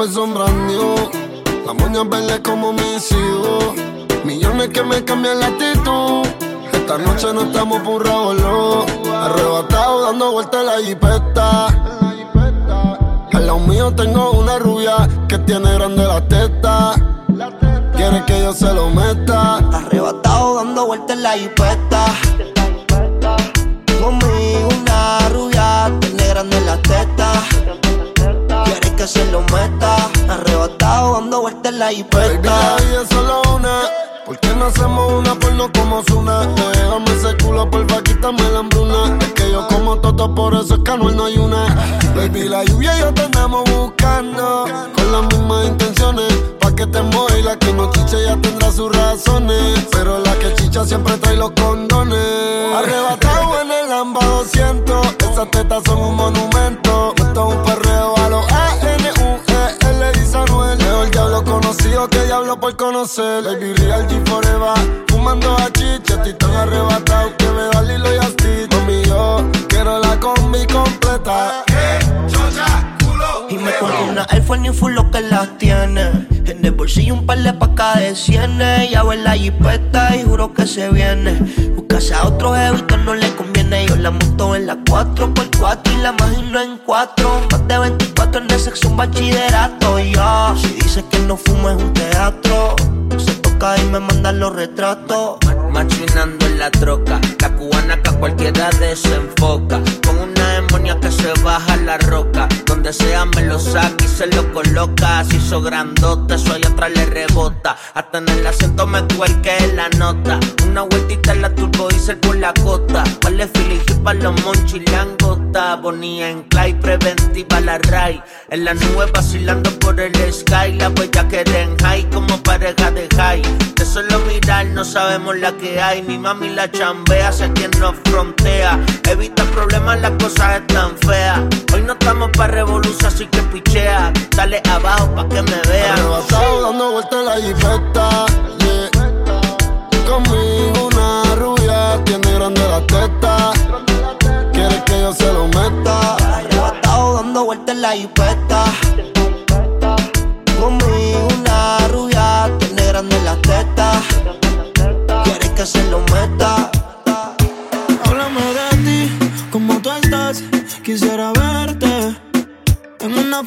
fue sombra La moña verde como mis hijos. Millones que me cambian la actitud. Esta noche no estamos por un Arrebatado dando vueltas la jipeta. Al lado mío tengo una rubia que tiene grande la teta. Quiere que yo se lo meta. Arrebatado dando vueltas en la jipeta. Conmigo una rubia tiene grande la teta. Que se lo meta. Arrebatado dando vueltas en la jipeta. Baby, es solo una. ¿Por qué no hacemos una porno como Zuna? Déjame ese culo, porfa, quítame la hambruna. Es que yo como toto, por eso es que no hay una. Baby, la lluvia y yo te andamos buscando. Con las mismas intenciones, pa' que te y la que no chiche ya tendrá sus razones. Pero la que chicha siempre trae los condones. Arrebatado en el Lamba 200, esas tetas son un monumento. Esto es un perreo conocido que diablo por conocer. Baby, real G forever. Fumando a chicha, estoy tan que me da Lilo y Asti. Mami, yo quiero la combi completa. Y me pongo una Air Force full lo que las tiene. En el bolsillo un par de pacas de cienes. Ya en la jipeta y juro que se viene. Buscase a otro jevito no le conviene. Yo la monto en la 4x4 y la imagino en 4. Más de 24 en el sexo, un bachillerato. Ya, si dice que no fumo es un teatro. Se toca y me mandan los retratos. Machinando en la troca, la cubana que a cualquiera desenfoca. Con una que se baja la roca. Donde sea me lo saca y se lo coloca. Si hizo grandote, eso allá atrás le rebota. Hasta en el acento me cuelque la nota. Una vueltita en la turbo dice por la cota. Vale y para los monchis langota. Bonía en clay, preventiva la ray. En la nube vacilando por el sky. La huella que en high como pareja de high. De solo mirar no sabemos la que hay. Mi mami la chambea, sé quien nos frontea. Evita problemas, las cosas están feas. Hoy no estamos para revolución, así que pichea. Dale abajo pa' que me vea. Arrebatado dando vueltas en la jipeta. Yeah. Conmigo una rubia tiene grande la teta. Quiere que yo se lo meta. Arrebatado dando vueltas en la jipeta. Conmigo una rubia tiene grande la teta que se lo meta.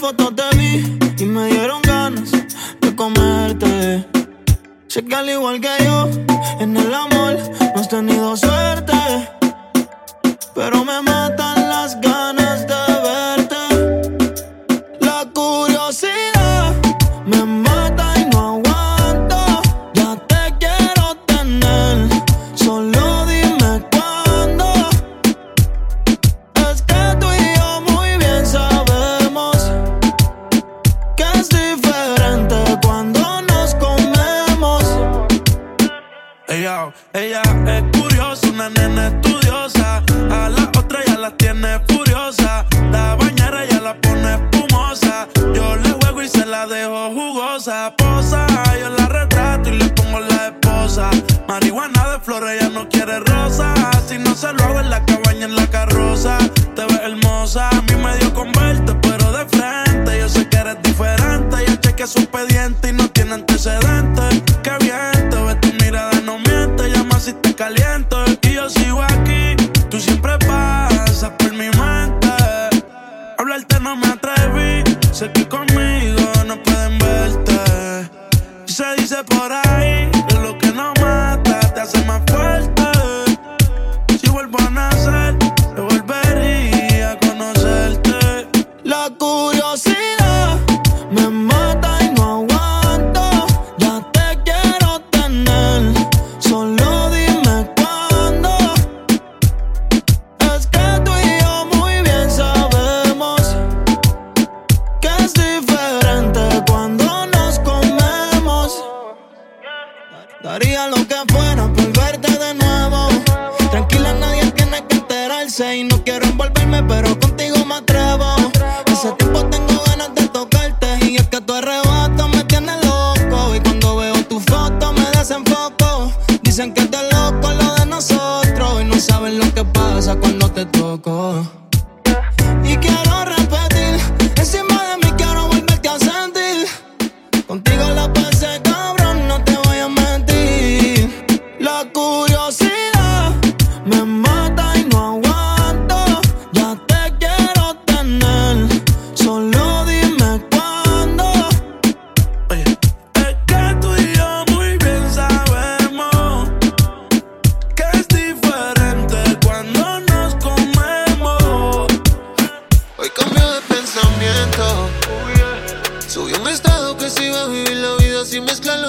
En una foto te vi y me dieron ganas de comerte. Sé que al igual que yo, en el amor no has tenido suerte. Pero me matan sé que conmigo no pueden verte. Se dice por ahí que lo que no mata te hace más fuerte.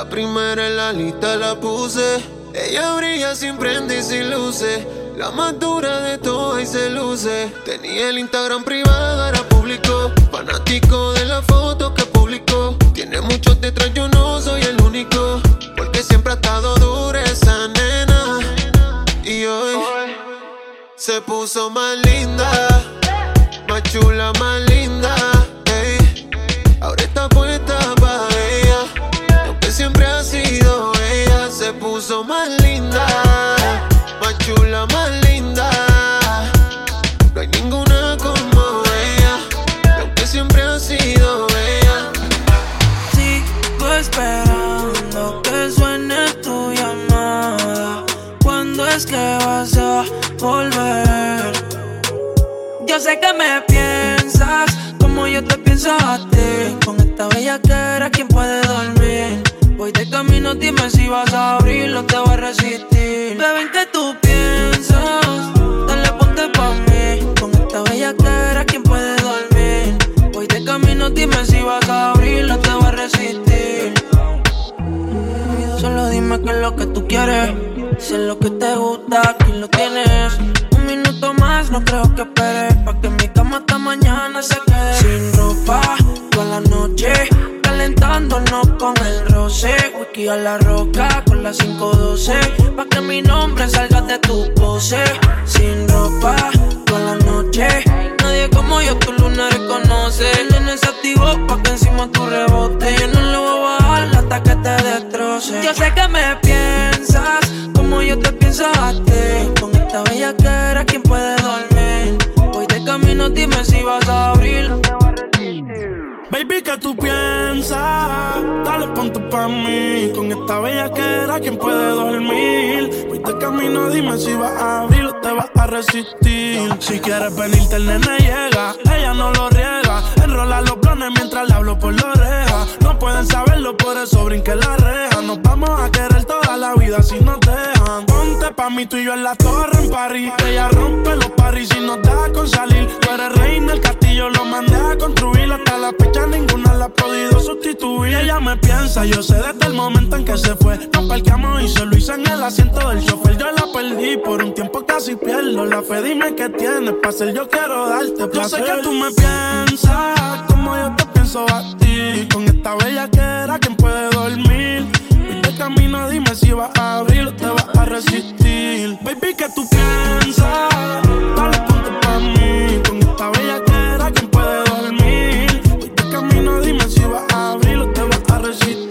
La primera en la lista la puse. Ella brilla sin prende y sin luces. La más dura de todas y se luce. Tenía el Instagram privado, ahora público. Fanático de la foto que publicó. Tiene muchos detrás, yo no soy el único. Porque siempre ha estado dura esa nena. Y hoy se puso más linda, más chula, más linda. Dime si vas a abrirlo, te voy a resistir. Bebé, ¿en qué tú piensas? Dale, ponte pa' mí. Con esta bella que era quien puede dormir. Voy de camino, dime si vas a abrirlo, te voy a resistir. Solo dime qué es lo que tú quieres. Si es lo que te gusta, aquí lo tienes. Un minuto más, no creo que esperes. Whisky a la roca con la 512. Pa' que mi nombre salga de tu pose. Sin ropa, toda la noche. Nadie como yo tu luna reconoce. Nene se activó pa' que encima tu rebote. Yo no le voy a bajar hasta que te destroce. Yo sé que me piensas como yo te pienso a. Con esta bella que era quien puede dormir. Voy de camino, dime si vas a abrir. Baby, ¿qué tú piensas? Dale, ponte pa' mí. Con esta bella que era quien puede dormir. Voy de camino, dime si vas a abrir o te vas a resistir. Si quieres venirte, el nene llega. Ella no lo riega. Enrola los planes mientras le hablo por la oreja. No pueden saberlo, por eso brinque la reja. Nos vamos a querer toda la vida si nos dejan. Ponte pa' mí, tú y yo en la torre en París. Ella rompe los paris y nos da con salir. Tú eres reina del castillo, lo mandé a construir. Hasta la fecha ninguna la ha podido sustituir. Ella me piensa, yo sé desde el momento en que se fue. Nos parqueamos y se lo hice en el asiento del chofer. Yo la perdí por un tiempo casi pierdo la fe. Dime qué tienes para hacer, yo quiero darte placer. Yo sé que tú me piensas como yo te pienso a ti. Con esta bella que era quien puede dormir. De camino, dime si vas a abrir o te vas a resistir. Baby, ¿qué tú piensas? Dale, ponte pa' mí. Te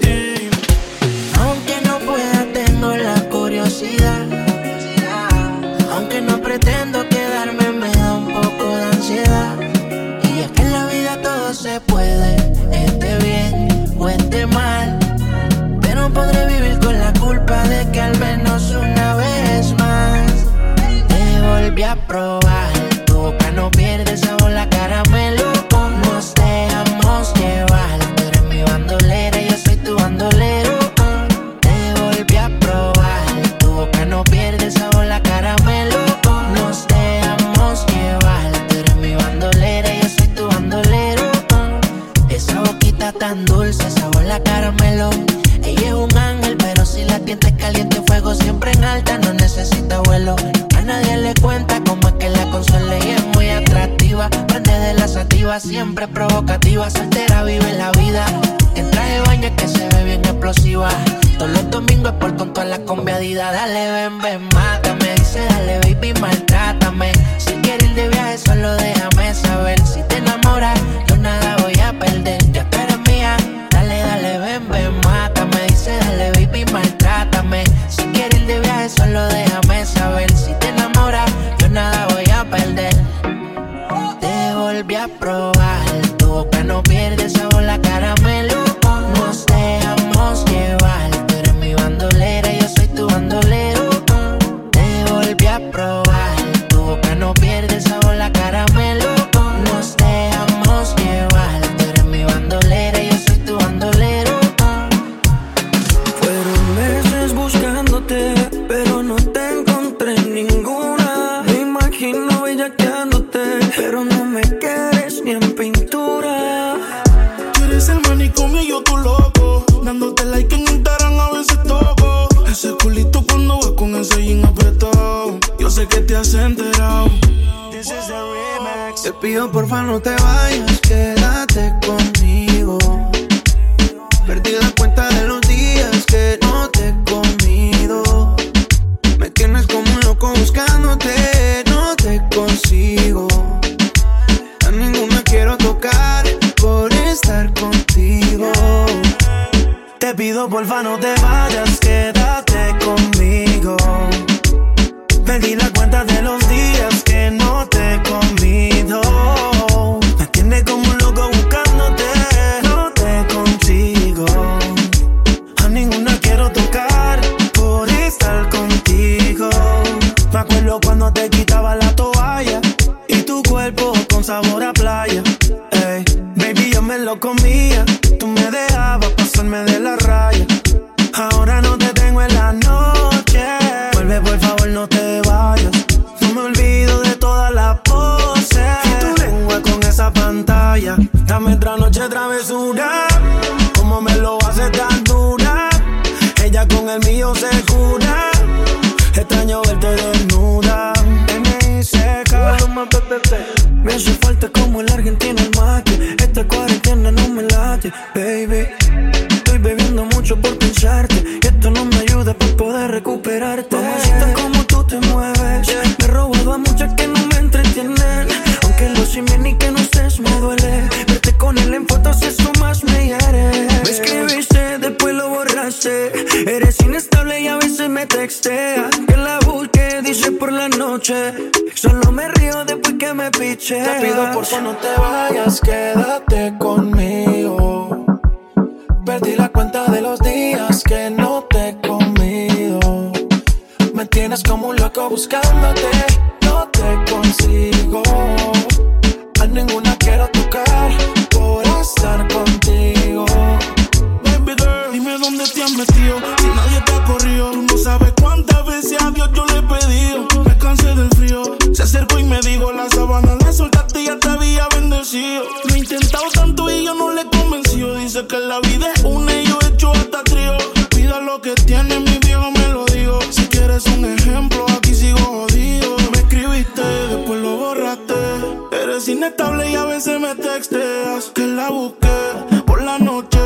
Pido porfa no te vayas, Dame otra noche travesura. Como me lo hace tan dura. Ella con el mío se cura. Extraño verte desnuda. Me hace falta como el argentino Solo me río después que me piche. Te pido por favor no te vayas, quédate conmigo. Perdí la cuenta de los días que no te he comido. Me tienes como un loco buscándote, no te consigo. A ninguna bendecido. Lo he intentado tanto y yo no le he. Dice que la vida es una y yo he hecho hasta trío. Pida lo que tiene, mi viejo me lo digo. Si quieres un ejemplo, aquí sigo jodido. Me escribiste, después lo borraste. Eres inestable y a veces me texteas. Que la busqué por la noche.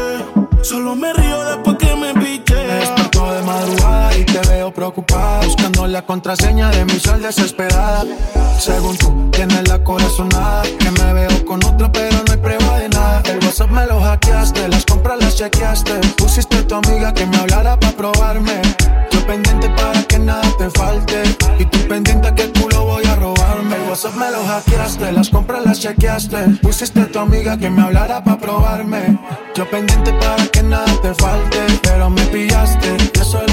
Solo me río después que me piche. Y te veo preocupada Buscando la contraseña de mi sal desesperada. Según tú, tienes la corazonada Que me veo con otro pero no hay prueba de nada. El WhatsApp me lo hackeaste, las compras las chequeaste. Pusiste a tu amiga que me hablara para probarme. Yo pendiente para que nada te falte Y tú pendiente que culo voy a robarme. El WhatsApp me lo hackeaste, las compras las chequeaste. Pusiste a tu amiga que me hablara para probarme. Yo pendiente para que nada te falte Pero me pillaste, y eso es lo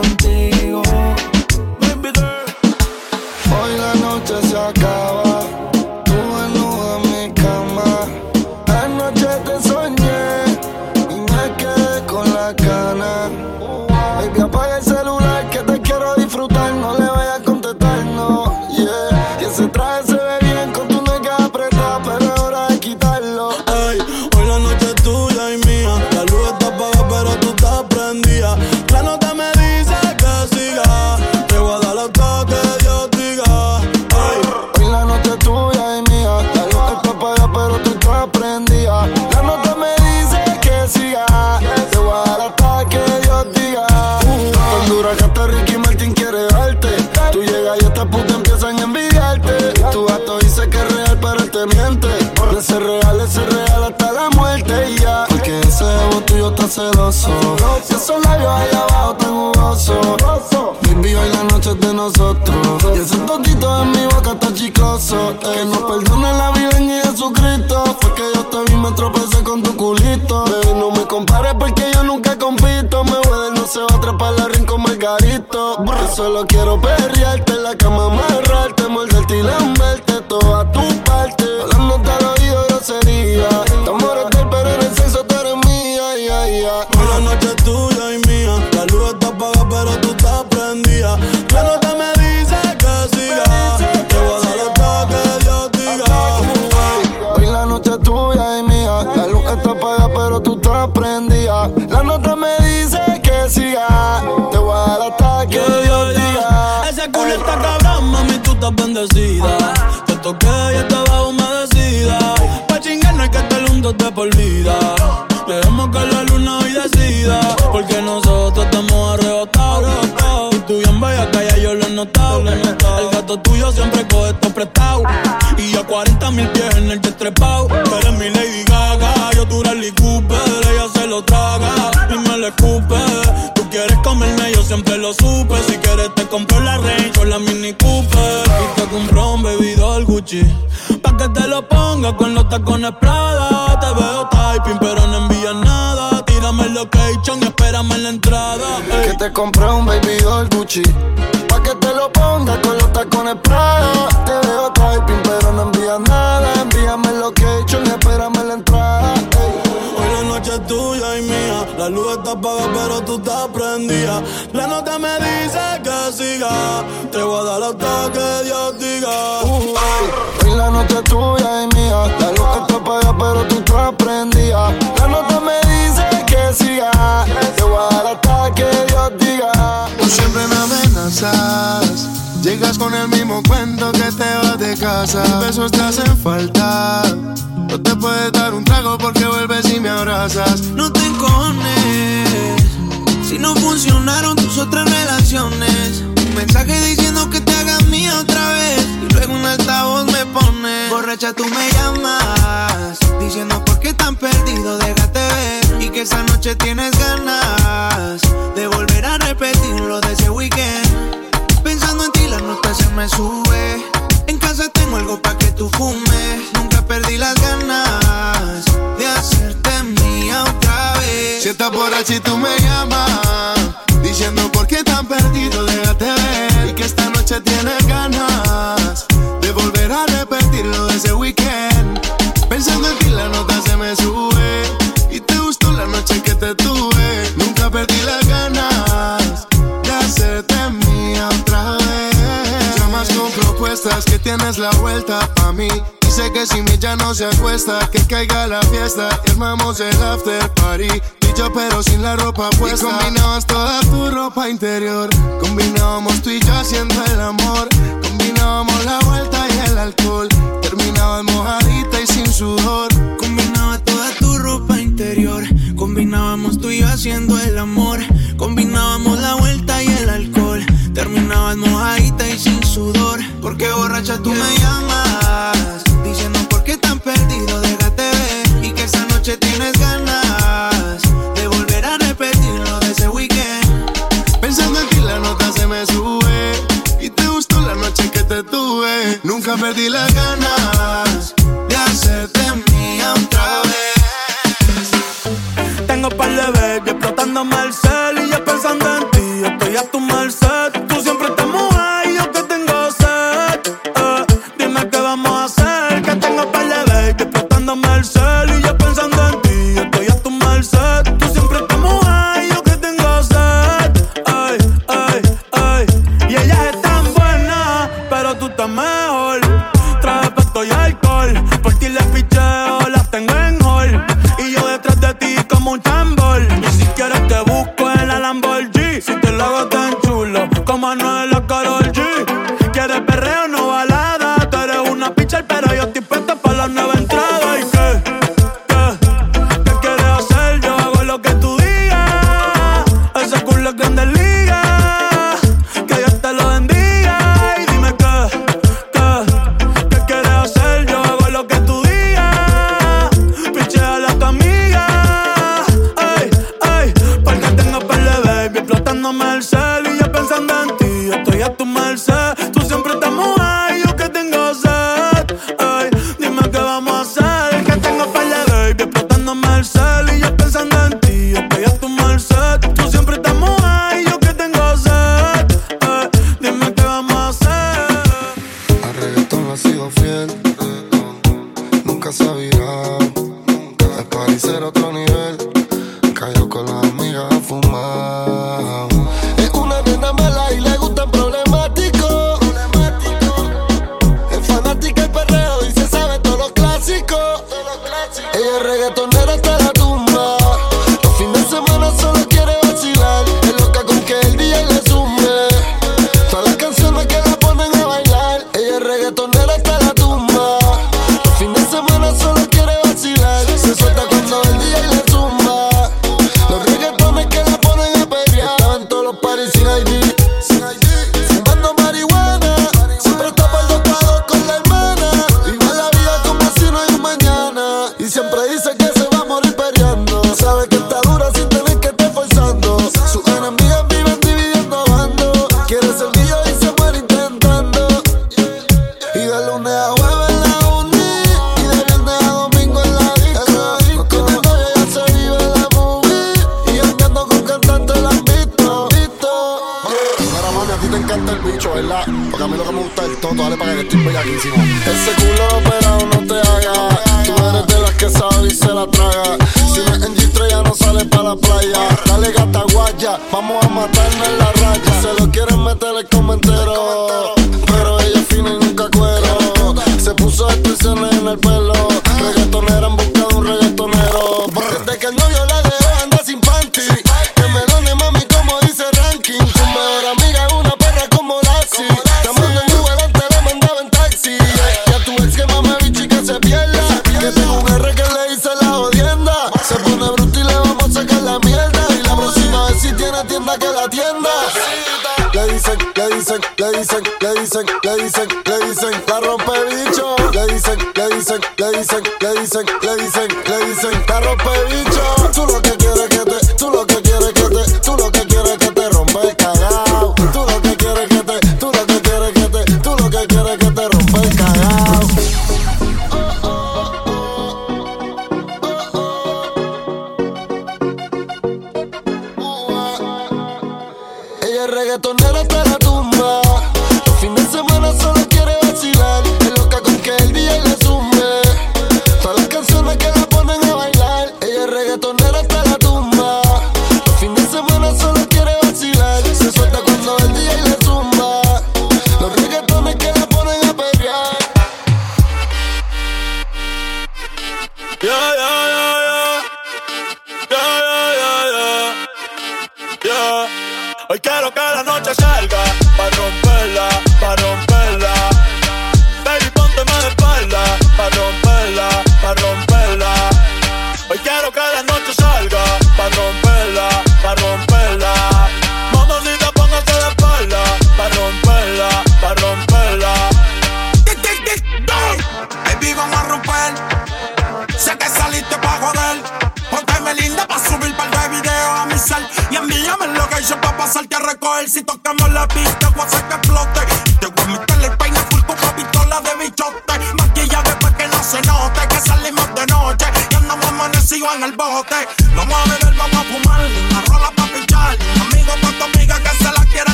disfrutar, solo quiero perrearte en la cama, amarrarte, morderte y lamberte toda tu parte. Hablándote al oído grosería. Te amores del pero en el sexo tú eres mía, ya, ya. Hoy la noche es tuya y mía. La luz está apagada, pero tú estás prendida. La nota me dice que siga. Te voy a dar hasta que Dios diga. Hoy la noche es tuya y mía. La luz está apagada, pero tú estás prendida. La nota me El gato tuyo siempre coge esto prestado. Y yo 40 mil pies en el destrepado. Tú eres mi Lady Gaga, yo tu Rally Cooper. Ella se lo traga y me le escupe. Tú quieres comerme, yo siempre lo supe. Si quieres te compro la Range o la Mini Cooper. Y te compro un bebidor Gucci. Pa' que te lo ponga con los tacones Prada. Te veo typing, pero no envías nada. Tírame el location y espérame en la entrada. Que te compré un baby doll Gucci Pa' que te lo pongas con los tacones Prada Te veo typing pero no envías nada Envíame el location y espérame la entrada. Hoy la noche es tuya y mía. La luz está apagada, pero tú estás prendida. La nota me dice que siga. Te voy a dar hasta que Dios diga. Uh. Hoy la noche es tuya y mía La luz está apagada pero tú estás prendida Llegas con el mismo cuento que te vas de casa. Besos te hacen falta. No te puedes dar un trago porque vuelves y me abrazas. No te encones. Si no funcionaron tus otras relaciones. Un mensaje diciendo que te hagas mía otra vez. Y luego un altavoz me pone. Borracha tú me llamas. Diciendo por qué tan perdido déjate ver Y que esa noche tienes ganas De volver a repetir lo de ese weekend nota se me sube En casa tengo algo pa' que tú fumes Nunca perdí las ganas De hacerte mía otra vez Si estás borracha y tú me llamas, diciendo por qué tan perdido, déjate ver. Y que esta noche tienes ganas de volver a repetir lo de ese weekend. Que tienes la vuelta pa' mí. Dice que si mi ya no se acuesta, que caiga la fiesta. y Armamos el after party. Y yo, pero sin la ropa puesta. Y combinabas toda tu ropa interior. Combinábamos tú y yo haciendo el amor. Combinábamos la vuelta y el alcohol. Terminabas mojadita y sin sudor. Combinaba Borracha tú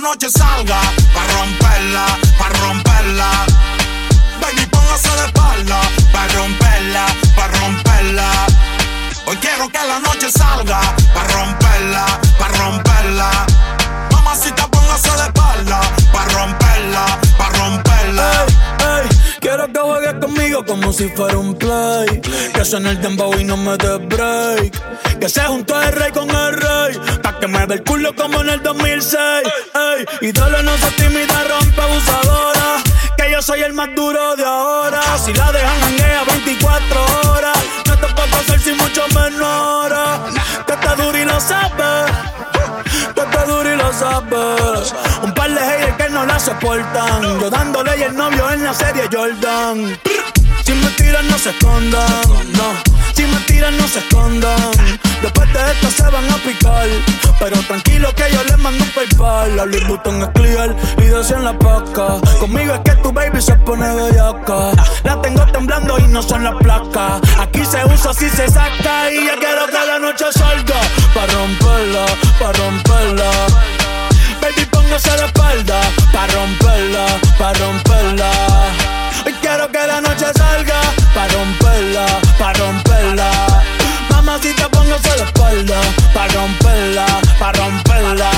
la noche salga. Pa' romperla, pa' romperla. Baby, póngase de espalda. Pa' romperla, pa' romperla. Hoy quiero que la noche salga Pa' romperla, pa' romperla Mamacita, póngase de espalda Pa' romperla, pa' romperla Ey, ey, quiero que juegues conmigo como si fuera un play. Que suene el dembow y no me dé break. Que se juntó el rey con el rey. Que me dé el culo como en el 2006. Ey, dale, no se tímida, rompe abusadora. Que yo soy el más duro de ahora. Si la dejan janguea 24 horas. No te puedo hacer sin mucho menor. Que está duro y lo sabes. Que está duro y lo sabes. Un par de haters que no la soportan. Yo dándole y el novio en la serie Jordan. Si me tiran, no se escondan. No, si me tiran, no se escondan. Después de esto se van a picar. Pero tranquilo que yo les mando un paypal. La Louis Vuitton es clear y dos en la paca. Conmigo es que tu baby se pone bellaca. La tengo temblando y no son las placas. Aquí se usa si se saca. Y ya quiero que la noche salga. Pa' romperla, pa' romperla. Baby, póngase de espalda Pa' romperla, pa' romperla Hoy quiero que la noche salga Pa' romperla, pa' romperla Mamacita, póngase de espalda Pa' romperla, pa' romperla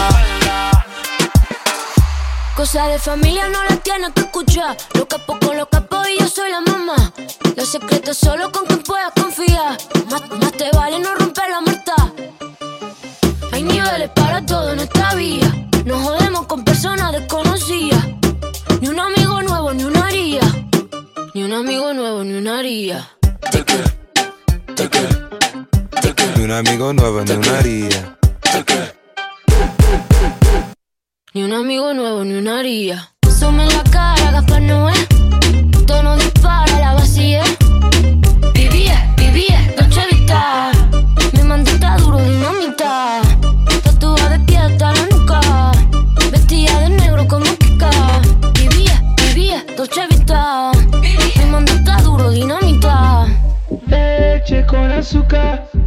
Cosa de familia no la tienes que escuchar. Lo capo con lo capo y yo soy la mamá. Los secretos solo con quien puedas confiar. Más, te vale no romper la muerta. Hay niveles para todo en esta vía. No jodemos con personas desconocidas. Ni un amigo nuevo, ni una haría. Ni un amigo nuevo, ni una haría. Ni un amigo nuevo, ni una haría. Ni un amigo nuevo, ni una haría. Sume la cara, Gaspar Noé. Tono dispara, la vacía.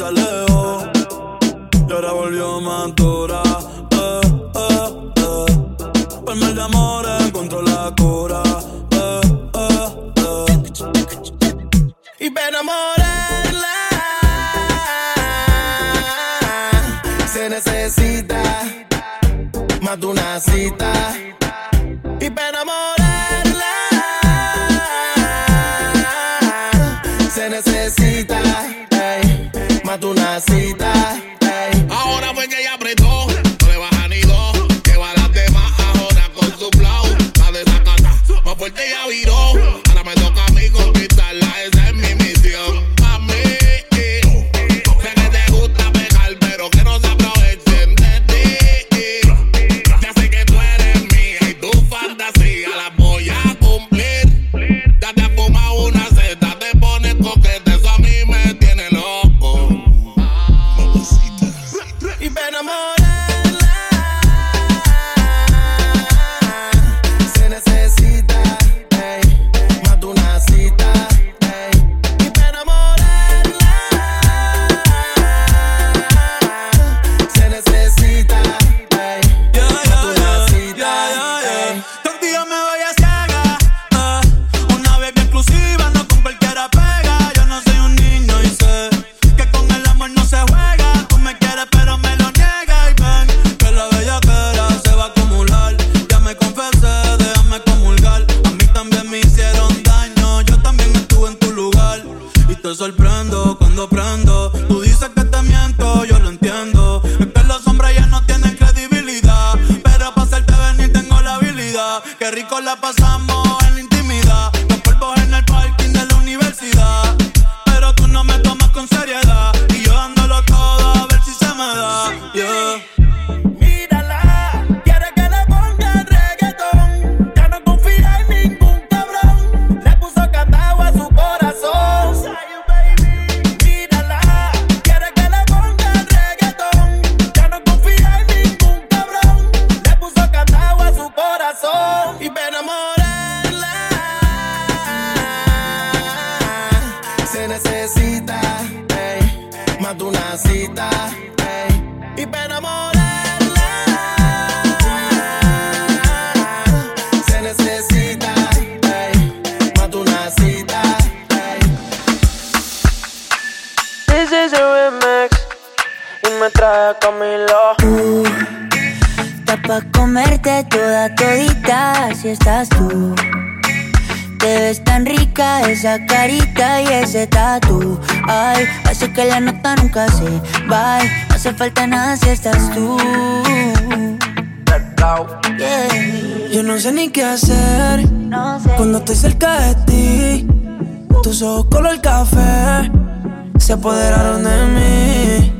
Se alejó. Y ahora volvió más dura. Eh, eh, eh. Mal de amor encontró la cura. Eh, eh, eh. Y para enamorarla se necesita más de una cita. Más me trae Camilo. Está pa' comerte toda todita si estás tú. Te ves tan rica esa carita y ese tatu. Ay, hace que la nota nunca se va. No hace falta nada si estás tú. Yeah. Yo no sé ni qué hacer cuando estoy cerca de ti. Tus ojos color café se apoderaron de mí.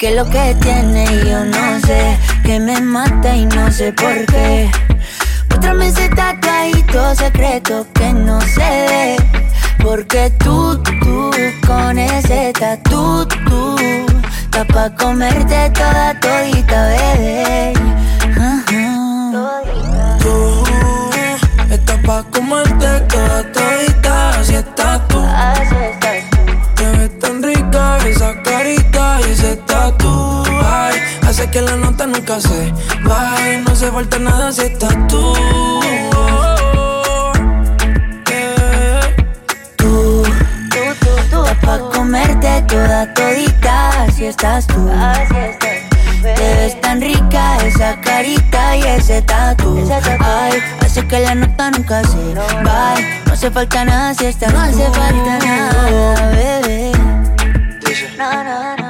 Que lo que tiene yo no sé, que me mata y no sé por qué. Muéstrame ese tatuadito secreto que no se ve. Porque tú, tú, con ese tatu, tú, está pa' comerte toda todita, bebé. Tú, estás pa' comerte toda todita, que la nota nunca se vaya. No se falta nada si estás tú. Yeah. Tú, pa' comerte toda todita, así estás tú. Así estás Te ves tan rica esa carita y ese tatu. Ay, hace que la nota nunca se vaya. No hace falta nada si estás No hace falta nada, bebé. No, no, no.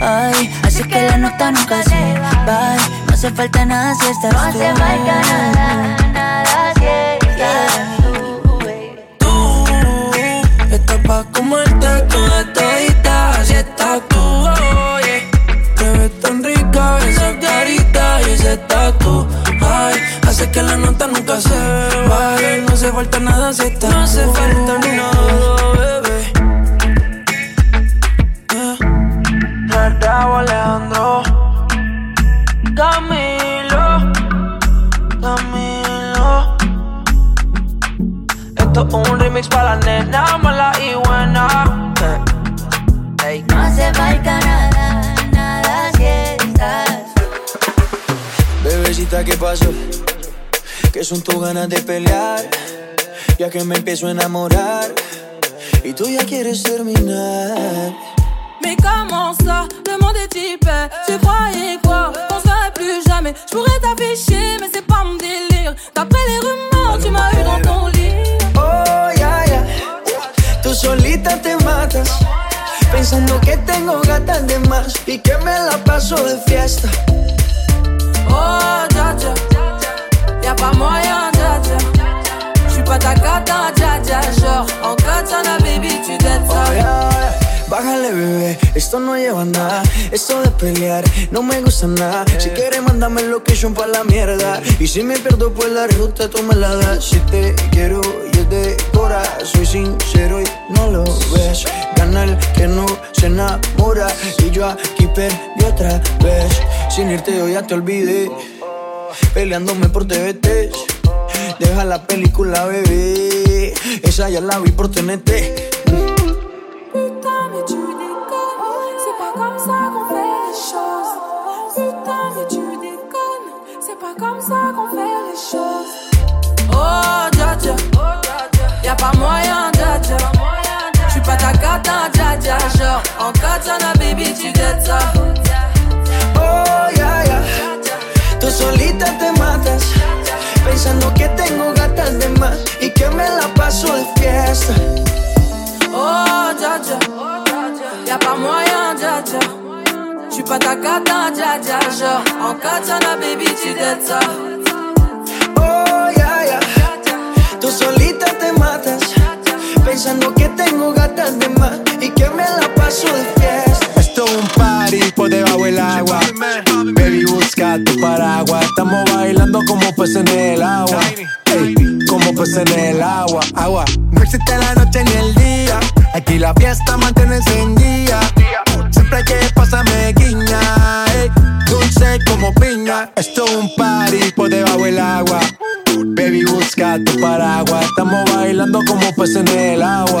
Ay, así que la nota nunca se va. No hace falta nada si estás tú. No hace falta nada, nada si estás tú. Tú estás pa' comerte toda todita, así estás tú. oh, yeah. Te ves tan rica esa carita y ese tatu. Ay, hace que la nota nunca se vaya. No hace falta nada si estás No hace falta nada, nena mala y buena. Eh. Ey. No hace falta nada, nada si estás Bebecita, ¿qué pasó? Que son tus ganas de pelear, ya que me empiezo a enamorar y tú ya quieres terminar. Mais comment ça, le monde est hyper? Tu croyais quoi, qu'on se verrait plus jamais Je pourrais t'afficher, mais c'est pas mon délire D'après les rumeurs, tu m'as eu dans ton lit. Tú solita te matas, pensando que tengo gatas de más y que me la paso de fiesta. Oh, dja dja Y'a pas moyen, dja dja J'suis pas ta cata, dja dja Genre, en katana, baby, tu Oh, ya, ya. Bájale, bebé, esto no lleva nada. Esto de pelear no me gusta nada. Si quieres, mándame el location pa' la mierda. Y si me pierdo por la ruta, tú me la das. Si te quiero, yo de cora. Soy sincero y no lo ves. Gana el que no se enamora. Y yo aquí perdí otra vez. Sin irte, yo ya te olvidé. Peleándome por TVT. Deja la película, bebé. Esa ya la vi por TNT. Pas moyen, dja dja J'suis pas ta cata, dja dja Genre, en katana, baby, tu dettes ça. Oh, ya, ya. Tú solita te matas, pensando que tengo gatas de más y que me la paso de fiesta. Oh, dja dja Y'a pas moyen, dja dja J'suis pas ta cata, dja dja Genre, en katana, baby, tu dettes ça solita te matas, pensando que tengo gatas de más y que me la paso de fiesta. Esto es un party por debajo del agua. Baby, busca tu paraguas. Estamos bailando como peces en el agua. Ey, como peces en el agua. Agua. No existe la noche ni el día. Aquí la fiesta mantiene encendida. Siempre hay que pasarme guiña. ey, dulce como piña. Esto es un party por debajo del agua. Baby, busca tu paraguas. Estamos bailando como peces en el agua.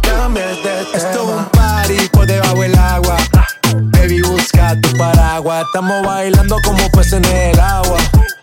cambies de tema. Esto es un party por debajo del agua. Baby, busca tu paraguas. Estamos bailando como peces en el agua.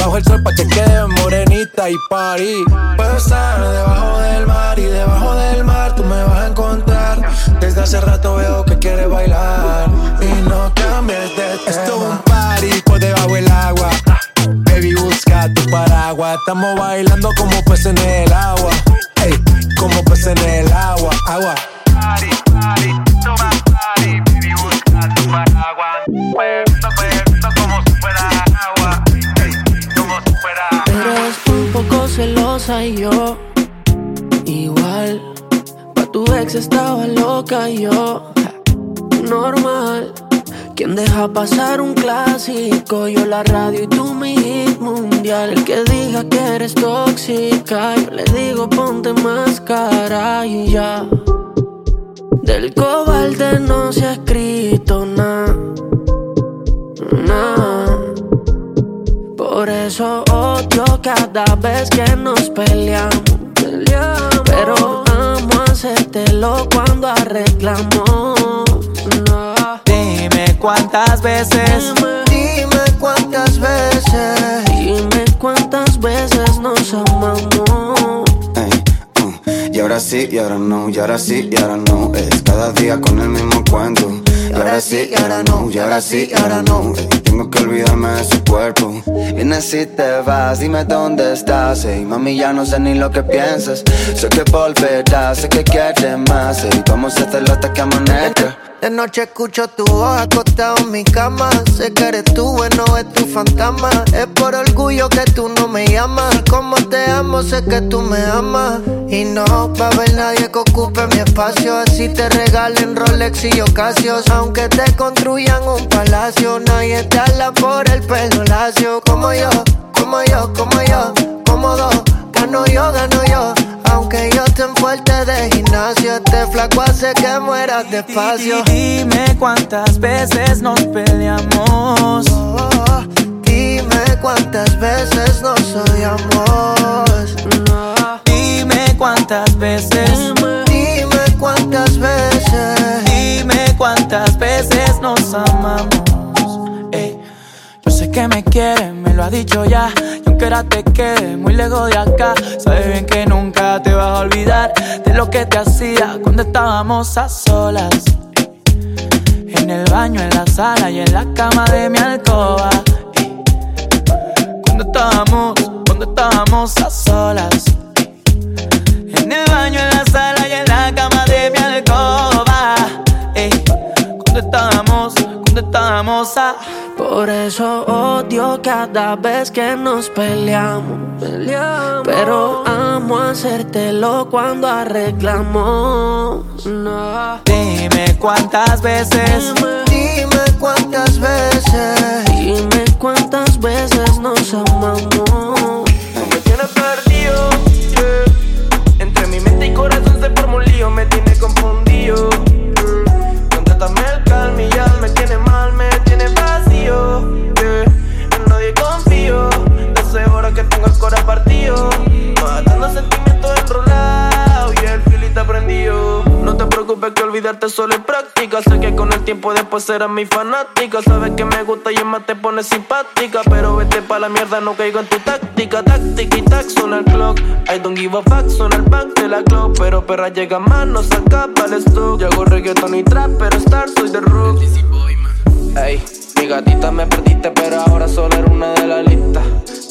Bajo el sol pa' que quede morenita y party. Puedo estar debajo del mar y debajo del mar tú me vas a encontrar. Desde hace rato veo que quieres bailar y no cambies de tema. Esto es un party por debajo del agua. Baby, busca tu paraguas. Estamos yo la radio y tú mi hit mundial. El que diga que eres tóxica, yo le digo ponte máscara y ya. Del cobalde no se ha escrito nada, nada. Por eso odio cada vez que nos peleamos. Pero amo hacértelo cuando arreglamos. Dime cuántas veces. Dime cuántas veces. Dime cuántas veces nos amamos. Y ahora sí, y ahora no, y ahora sí, y ahora no. Es cada día con el mismo cuento. Y ahora sí, y ahora no, y ahora sí, y ahora no. Tengo que olvidarme de su cuerpo. Vienes y te vas, dime dónde estás. Ey, mami, ya no sé ni lo que piensas. Sé que volverás, sé que quieres más. Ey, vamos a hacerlo hasta que amanezca. De noche escucho tu voz acostado en mi cama. Sé que eres tú, bueno, es tu fantasma. Es por orgullo que tú no me llamas. Como te amo, sé que tú me amas. Y no va a haber nadie que ocupe mi espacio. Así te regalen Rolex y Ocasios. Aunque te construyan un palacio, nadie te habla por el pelo lacio. Como yo, como yo, como yo, como dos. Gano yo, gano yo. Aunque yo esté en fuerte de gimnasio, este flaco hace que mueras despacio. Dime cuántas veces nos peleamos. Oh, dime cuántas veces nos odiamos. Dime cuántas veces. Dime cuántas veces. Dime cuántas veces nos amamos. Que me quieres, me lo has dicho ya. Y aunque ahora te quede muy lejos de acá, sabes bien que nunca te vas a olvidar de lo que te hacía cuando estábamos a solas. En el baño, en la sala y en la cama de mi alcoba. Cuando estábamos, cuando estábamos a solas. En el baño, en la sala y en la cama de mi alcoba. Cuando estábamos, cuando estábamos a Por eso odio cada vez que nos peleamos. Pero amo hacértelo cuando arreglamos. No. Dime cuántas veces. Dime cuántas veces. Dime cuántas veces nos amamos. Me tienes perdido, yeah. Entre mi mente y corazón se forma un lío, me tiene confundido. yeah. Contrátame el calma y ya corazón partido. Matando sentimientos enrolados y el filito prendido. No te preocupes que olvidarte solo es práctica. Sé que con el tiempo después serás mi fanática. Sabes que me gusta y más te pone simpática. Pero vete pa' la mierda, no caigo en tu táctica. Táctica y tac, suena el clock. I don't give a fuck, suena el bank de la clock. Pero perra llega más, no saca el stock. Yo hago reggaeton y trap, pero star soy de rock. Ey, mi gatita me perdiste, pero ahora solo era una de la lista.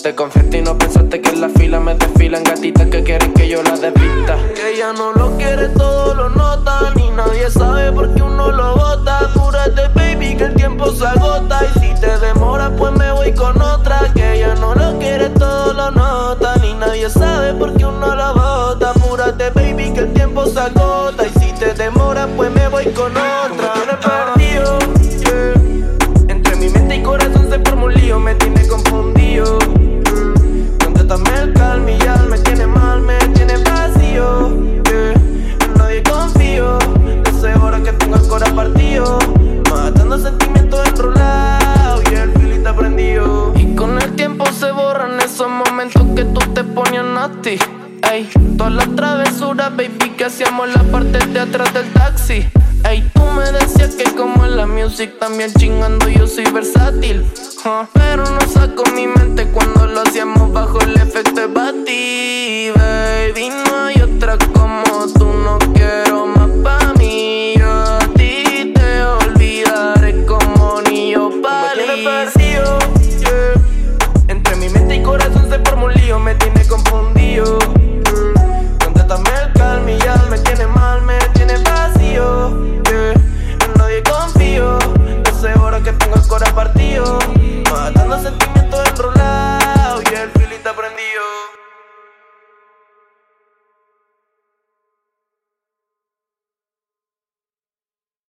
Te confesé y no pensaste que en la fila me desfilan gatitas que quieren que yo la desvista. Que ella no lo quiere, todo lo nota. Ni nadie sabe por qué uno lo bota. Apúrate, baby, que el tiempo se agota. Y si te demora, pues me voy con otra. Que ella no lo quiere, todo lo nota. Ni nadie sabe por qué uno lo bota. Apúrate, baby, que el tiempo se agota. Y si te demora, pues me voy con otra. En la